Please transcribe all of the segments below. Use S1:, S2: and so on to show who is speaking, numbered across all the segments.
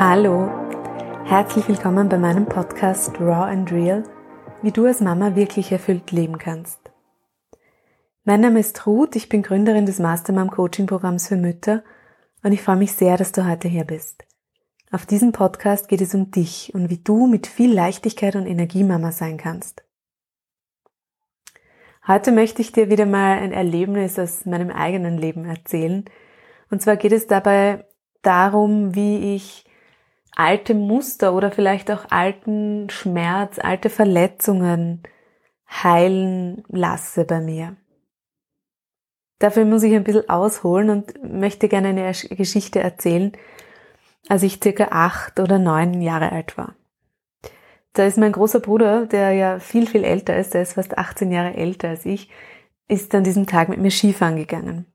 S1: Hallo, herzlich willkommen bei meinem Podcast Raw and Real, wie du als Mama wirklich erfüllt leben kannst. Mein Name ist Ruth, ich bin Gründerin des Mastermom Coaching Programms für Mütter und ich freue mich sehr, dass du heute hier bist. Auf diesem Podcast geht es um dich und wie du mit viel Leichtigkeit und Energie Mama sein kannst. Heute möchte ich dir wieder mal ein Erlebnis aus meinem eigenen Leben erzählen. Und zwar geht es dabei darum, wie ich alte Muster oder vielleicht auch alten Schmerz, alte Verletzungen heilen lasse bei mir. Dafür muss ich ein bisschen ausholen und möchte gerne eine Geschichte erzählen, als ich circa acht oder neun Jahre alt war. Da ist mein großer Bruder, der ja viel, viel älter ist, der ist fast 18 Jahre älter als ich, ist an diesem Tag mit mir Skifahren gegangen.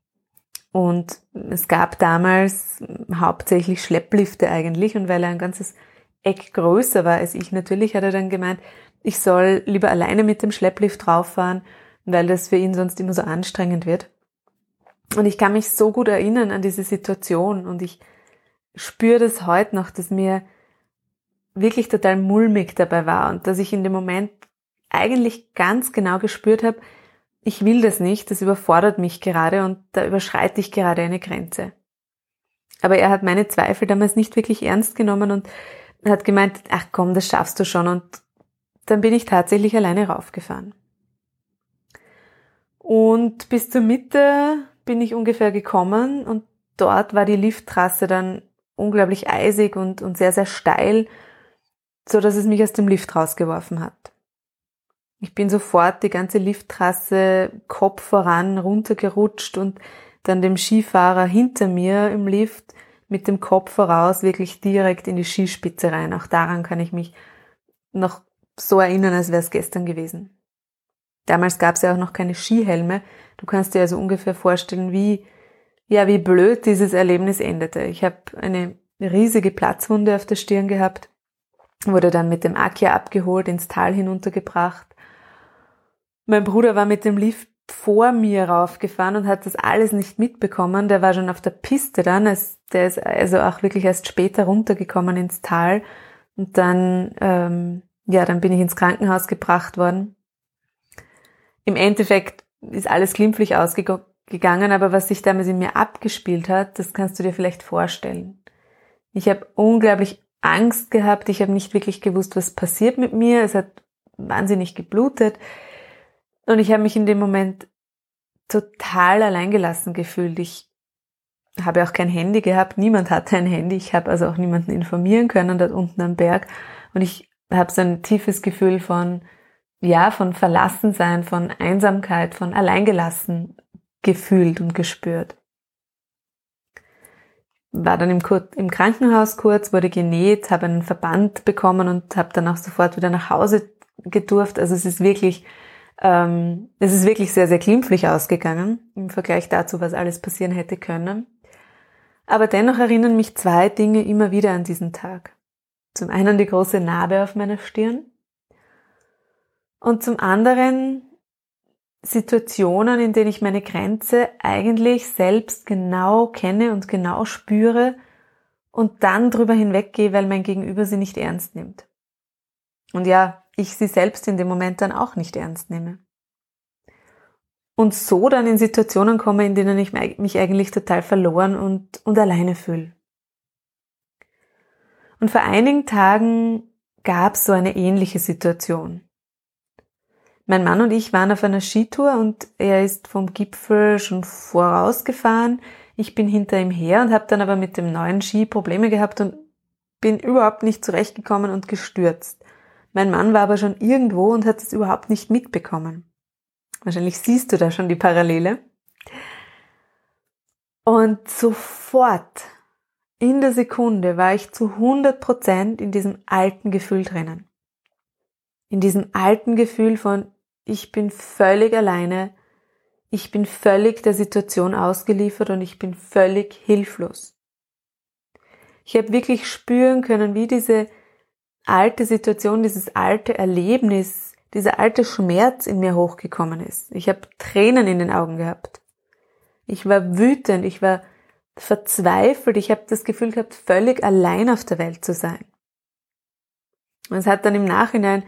S1: Und es gab damals hauptsächlich Schlepplifte eigentlich. Und weil er ein ganzes Eck größer war als ich natürlich, hat er dann gemeint, ich soll lieber alleine mit dem Schlepplift rauffahren, weil das für ihn sonst immer so anstrengend wird. Und ich kann mich so gut erinnern an diese Situation. Und ich spüre das heute noch, dass mir wirklich total mulmig dabei war. Und dass ich in dem Moment eigentlich ganz genau gespürt habe, ich will das nicht, das überfordert mich gerade und da überschreite ich gerade eine Grenze. Aber er hat meine Zweifel damals nicht wirklich ernst genommen und hat gemeint, ach komm, das schaffst du schon und dann bin ich tatsächlich alleine raufgefahren. Und bis zur Mitte bin ich ungefähr gekommen und dort war die Lifttrasse dann unglaublich eisig und, und sehr, sehr steil, so dass es mich aus dem Lift rausgeworfen hat. Ich bin sofort die ganze Lifttrasse Kopf voran runtergerutscht und dann dem Skifahrer hinter mir im Lift mit dem Kopf voraus wirklich direkt in die Skispitze rein. Auch daran kann ich mich noch so erinnern, als wäre es gestern gewesen. Damals gab es ja auch noch keine Skihelme. Du kannst dir also ungefähr vorstellen, wie, ja, wie blöd dieses Erlebnis endete. Ich habe eine riesige Platzwunde auf der Stirn gehabt, wurde dann mit dem Akia abgeholt, ins Tal hinuntergebracht mein Bruder war mit dem Lift vor mir raufgefahren und hat das alles nicht mitbekommen. Der war schon auf der Piste dann. Der ist also auch wirklich erst später runtergekommen ins Tal. Und dann, ähm, ja, dann bin ich ins Krankenhaus gebracht worden. Im Endeffekt ist alles glimpflich ausgegangen, aber was sich damals in mir abgespielt hat, das kannst du dir vielleicht vorstellen. Ich habe unglaublich Angst gehabt. Ich habe nicht wirklich gewusst, was passiert mit mir. Es hat wahnsinnig geblutet. Und ich habe mich in dem Moment total alleingelassen gefühlt. Ich habe auch kein Handy gehabt, niemand hatte ein Handy. Ich habe also auch niemanden informieren können dort unten am Berg. Und ich habe so ein tiefes Gefühl von, ja, von Verlassensein, von Einsamkeit, von Alleingelassen gefühlt und gespürt. War dann im, Kur im Krankenhaus kurz, wurde genäht, habe einen Verband bekommen und habe dann auch sofort wieder nach Hause gedurft. Also es ist wirklich ähm, es ist wirklich sehr, sehr glimpflich ausgegangen im Vergleich dazu, was alles passieren hätte können. Aber dennoch erinnern mich zwei Dinge immer wieder an diesen Tag. Zum einen die große Narbe auf meiner Stirn und zum anderen Situationen, in denen ich meine Grenze eigentlich selbst genau kenne und genau spüre und dann drüber hinweggehe, weil mein Gegenüber sie nicht ernst nimmt. Und ja, ich sie selbst in dem Moment dann auch nicht ernst nehme. Und so dann in Situationen komme, in denen ich mich eigentlich total verloren und, und alleine fühle. Und vor einigen Tagen gab es so eine ähnliche Situation. Mein Mann und ich waren auf einer Skitour und er ist vom Gipfel schon vorausgefahren. Ich bin hinter ihm her und habe dann aber mit dem neuen Ski Probleme gehabt und bin überhaupt nicht zurechtgekommen und gestürzt. Mein Mann war aber schon irgendwo und hat es überhaupt nicht mitbekommen. Wahrscheinlich siehst du da schon die Parallele. Und sofort, in der Sekunde, war ich zu 100 Prozent in diesem alten Gefühl drinnen. In diesem alten Gefühl von, ich bin völlig alleine, ich bin völlig der Situation ausgeliefert und ich bin völlig hilflos. Ich habe wirklich spüren können, wie diese alte Situation, dieses alte Erlebnis, dieser alte Schmerz in mir hochgekommen ist. Ich habe Tränen in den Augen gehabt. Ich war wütend, ich war verzweifelt. Ich habe das Gefühl gehabt, völlig allein auf der Welt zu sein. Und es hat dann im Nachhinein,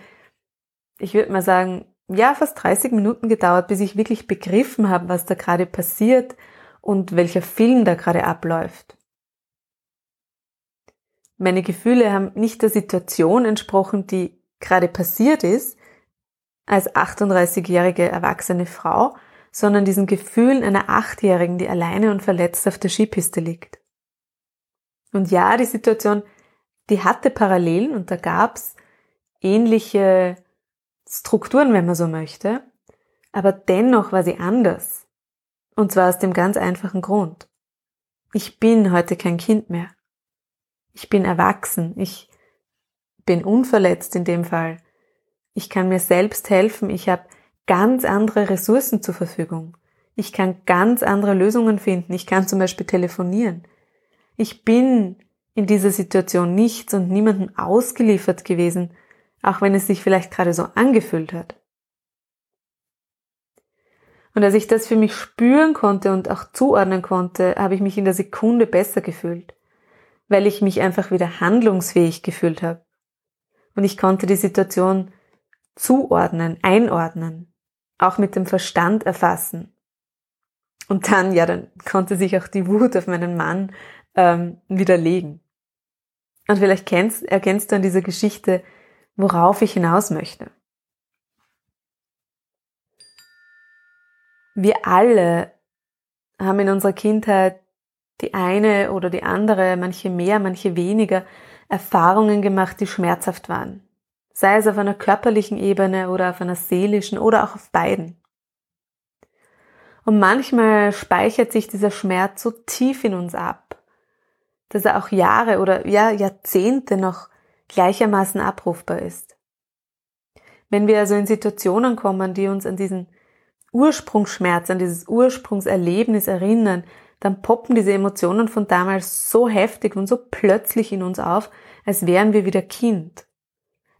S1: ich würde mal sagen, ja, fast 30 Minuten gedauert, bis ich wirklich begriffen habe, was da gerade passiert und welcher Film da gerade abläuft. Meine Gefühle haben nicht der Situation entsprochen, die gerade passiert ist, als 38-jährige erwachsene Frau, sondern diesen Gefühlen einer Achtjährigen, die alleine und verletzt auf der Skipiste liegt. Und ja, die Situation, die hatte Parallelen und da gab's ähnliche Strukturen, wenn man so möchte, aber dennoch war sie anders. Und zwar aus dem ganz einfachen Grund. Ich bin heute kein Kind mehr. Ich bin erwachsen. Ich bin unverletzt in dem Fall. Ich kann mir selbst helfen. Ich habe ganz andere Ressourcen zur Verfügung. Ich kann ganz andere Lösungen finden. Ich kann zum Beispiel telefonieren. Ich bin in dieser Situation nichts und niemandem ausgeliefert gewesen, auch wenn es sich vielleicht gerade so angefühlt hat. Und als ich das für mich spüren konnte und auch zuordnen konnte, habe ich mich in der Sekunde besser gefühlt, weil ich mich einfach wieder handlungsfähig gefühlt habe. Und ich konnte die Situation zuordnen, einordnen, auch mit dem Verstand erfassen. Und dann, ja, dann konnte sich auch die Wut auf meinen Mann ähm, widerlegen. Und vielleicht kennst, erkennst du an dieser Geschichte, worauf ich hinaus möchte. Wir alle haben in unserer Kindheit die eine oder die andere, manche mehr, manche weniger, Erfahrungen gemacht, die schmerzhaft waren. Sei es auf einer körperlichen Ebene oder auf einer seelischen oder auch auf beiden. Und manchmal speichert sich dieser Schmerz so tief in uns ab, dass er auch Jahre oder ja, Jahrzehnte noch gleichermaßen abrufbar ist. Wenn wir also in Situationen kommen, die uns an diesen Ursprungsschmerz, an dieses Ursprungserlebnis erinnern, dann poppen diese Emotionen von damals so heftig und so plötzlich in uns auf, als wären wir wieder Kind.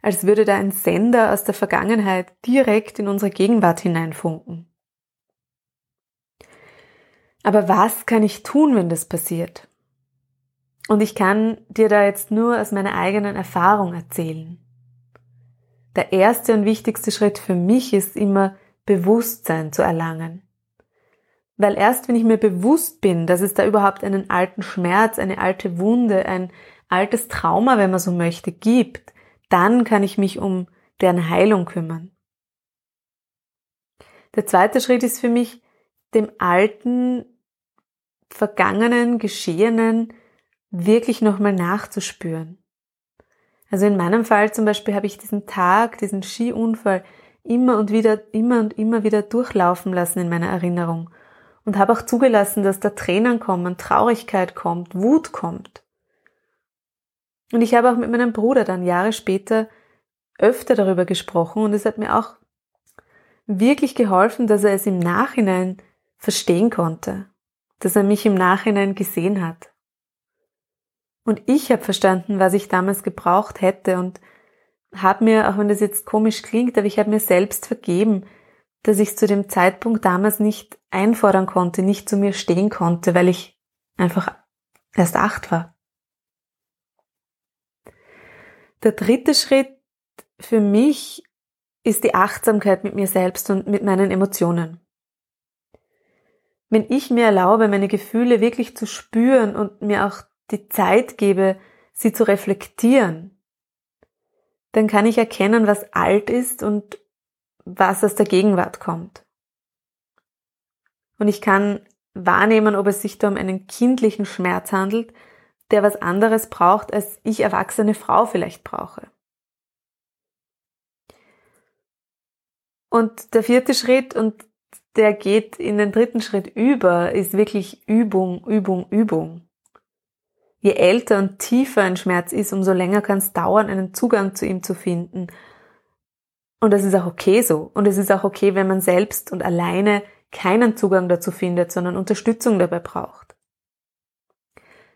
S1: Als würde da ein Sender aus der Vergangenheit direkt in unsere Gegenwart hineinfunken. Aber was kann ich tun, wenn das passiert? Und ich kann dir da jetzt nur aus meiner eigenen Erfahrung erzählen. Der erste und wichtigste Schritt für mich ist immer Bewusstsein zu erlangen. Weil erst wenn ich mir bewusst bin, dass es da überhaupt einen alten Schmerz, eine alte Wunde, ein altes Trauma, wenn man so möchte, gibt, dann kann ich mich um deren Heilung kümmern. Der zweite Schritt ist für mich, dem alten, vergangenen, geschehenen wirklich nochmal nachzuspüren. Also in meinem Fall zum Beispiel habe ich diesen Tag, diesen Skiunfall immer und wieder, immer und immer wieder durchlaufen lassen in meiner Erinnerung und habe auch zugelassen, dass da Tränen kommen, Traurigkeit kommt, Wut kommt. Und ich habe auch mit meinem Bruder dann Jahre später öfter darüber gesprochen und es hat mir auch wirklich geholfen, dass er es im Nachhinein verstehen konnte, dass er mich im Nachhinein gesehen hat. Und ich habe verstanden, was ich damals gebraucht hätte und habe mir, auch wenn das jetzt komisch klingt, aber ich habe mir selbst vergeben, dass ich zu dem Zeitpunkt damals nicht einfordern konnte, nicht zu mir stehen konnte, weil ich einfach erst acht war. Der dritte Schritt für mich ist die Achtsamkeit mit mir selbst und mit meinen Emotionen. Wenn ich mir erlaube, meine Gefühle wirklich zu spüren und mir auch die Zeit gebe, sie zu reflektieren, dann kann ich erkennen, was alt ist und was aus der Gegenwart kommt. Und ich kann wahrnehmen, ob es sich da um einen kindlichen Schmerz handelt, der was anderes braucht, als ich erwachsene Frau vielleicht brauche. Und der vierte Schritt, und der geht in den dritten Schritt über, ist wirklich Übung, Übung, Übung. Je älter und tiefer ein Schmerz ist, umso länger kann es dauern, einen Zugang zu ihm zu finden. Und das ist auch okay so. Und es ist auch okay, wenn man selbst und alleine keinen Zugang dazu findet, sondern Unterstützung dabei braucht.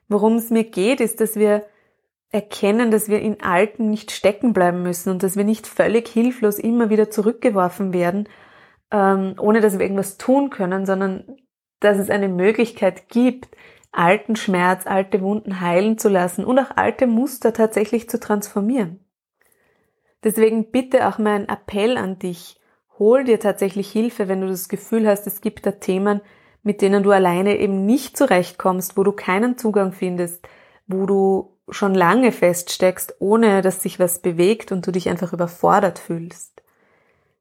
S1: Worum es mir geht, ist, dass wir erkennen, dass wir in Alten nicht stecken bleiben müssen und dass wir nicht völlig hilflos immer wieder zurückgeworfen werden, ähm, ohne dass wir irgendwas tun können, sondern dass es eine Möglichkeit gibt, alten Schmerz, alte Wunden heilen zu lassen und auch alte Muster tatsächlich zu transformieren. Deswegen bitte auch mein Appell an dich, hol dir tatsächlich Hilfe, wenn du das Gefühl hast, es gibt da Themen, mit denen du alleine eben nicht zurechtkommst, wo du keinen Zugang findest, wo du schon lange feststeckst, ohne dass sich was bewegt und du dich einfach überfordert fühlst.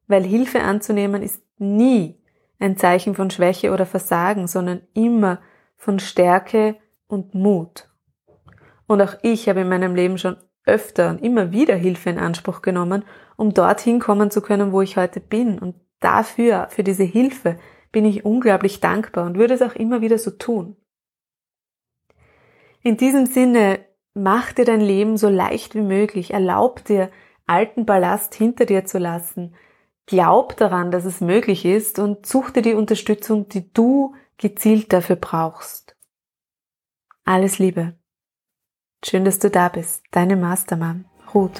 S1: Weil Hilfe anzunehmen ist nie ein Zeichen von Schwäche oder Versagen, sondern immer von Stärke und Mut. Und auch ich habe in meinem Leben schon öfter und immer wieder Hilfe in Anspruch genommen, um dorthin kommen zu können, wo ich heute bin. Und dafür, für diese Hilfe, bin ich unglaublich dankbar und würde es auch immer wieder so tun. In diesem Sinne, mach dir dein Leben so leicht wie möglich, erlaub dir, alten Ballast hinter dir zu lassen, glaub daran, dass es möglich ist und such dir die Unterstützung, die du gezielt dafür brauchst. Alles Liebe. Schön, dass du da bist. Deine Mastermann, Ruth.